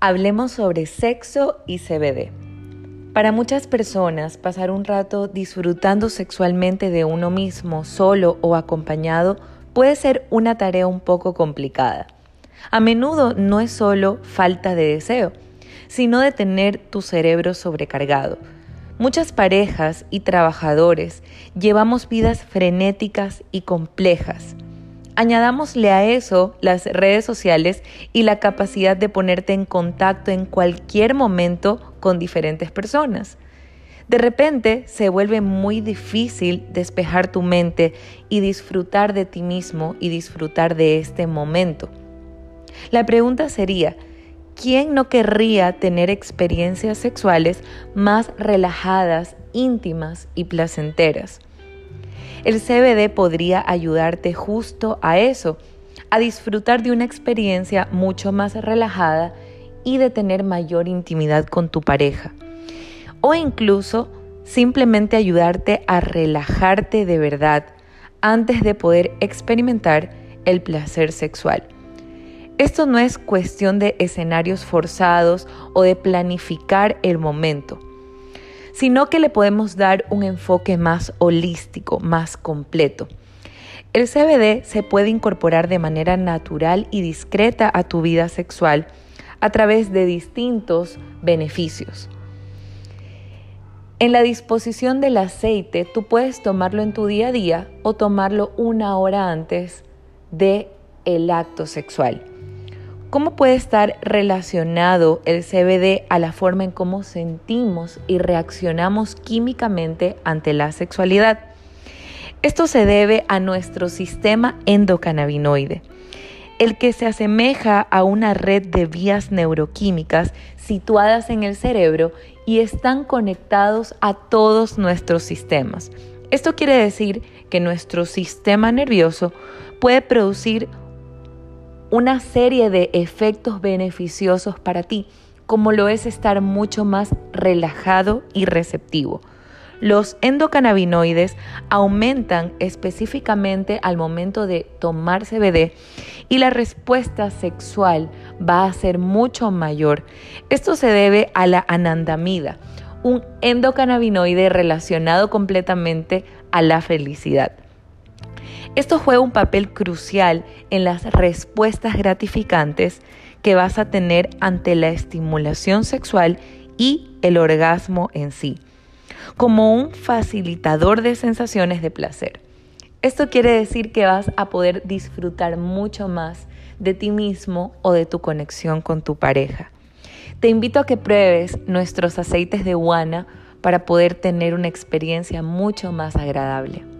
Hablemos sobre sexo y CBD. Para muchas personas, pasar un rato disfrutando sexualmente de uno mismo, solo o acompañado, puede ser una tarea un poco complicada. A menudo no es solo falta de deseo, sino de tener tu cerebro sobrecargado. Muchas parejas y trabajadores llevamos vidas frenéticas y complejas Añadámosle a eso las redes sociales y la capacidad de ponerte en contacto en cualquier momento con diferentes personas. De repente se vuelve muy difícil despejar tu mente y disfrutar de ti mismo y disfrutar de este momento. La pregunta sería, ¿quién no querría tener experiencias sexuales más relajadas, íntimas y placenteras? El CBD podría ayudarte justo a eso, a disfrutar de una experiencia mucho más relajada y de tener mayor intimidad con tu pareja. O incluso simplemente ayudarte a relajarte de verdad antes de poder experimentar el placer sexual. Esto no es cuestión de escenarios forzados o de planificar el momento sino que le podemos dar un enfoque más holístico, más completo. El CBD se puede incorporar de manera natural y discreta a tu vida sexual a través de distintos beneficios. En la disposición del aceite, tú puedes tomarlo en tu día a día o tomarlo una hora antes de el acto sexual. ¿Cómo puede estar relacionado el CBD a la forma en cómo sentimos y reaccionamos químicamente ante la sexualidad? Esto se debe a nuestro sistema endocannabinoide, el que se asemeja a una red de vías neuroquímicas situadas en el cerebro y están conectados a todos nuestros sistemas. Esto quiere decir que nuestro sistema nervioso puede producir una serie de efectos beneficiosos para ti, como lo es estar mucho más relajado y receptivo. Los endocannabinoides aumentan específicamente al momento de tomar CBD y la respuesta sexual va a ser mucho mayor. Esto se debe a la anandamida, un endocannabinoide relacionado completamente a la felicidad. Esto juega un papel crucial en las respuestas gratificantes que vas a tener ante la estimulación sexual y el orgasmo en sí, como un facilitador de sensaciones de placer. Esto quiere decir que vas a poder disfrutar mucho más de ti mismo o de tu conexión con tu pareja. Te invito a que pruebes nuestros aceites de guana para poder tener una experiencia mucho más agradable.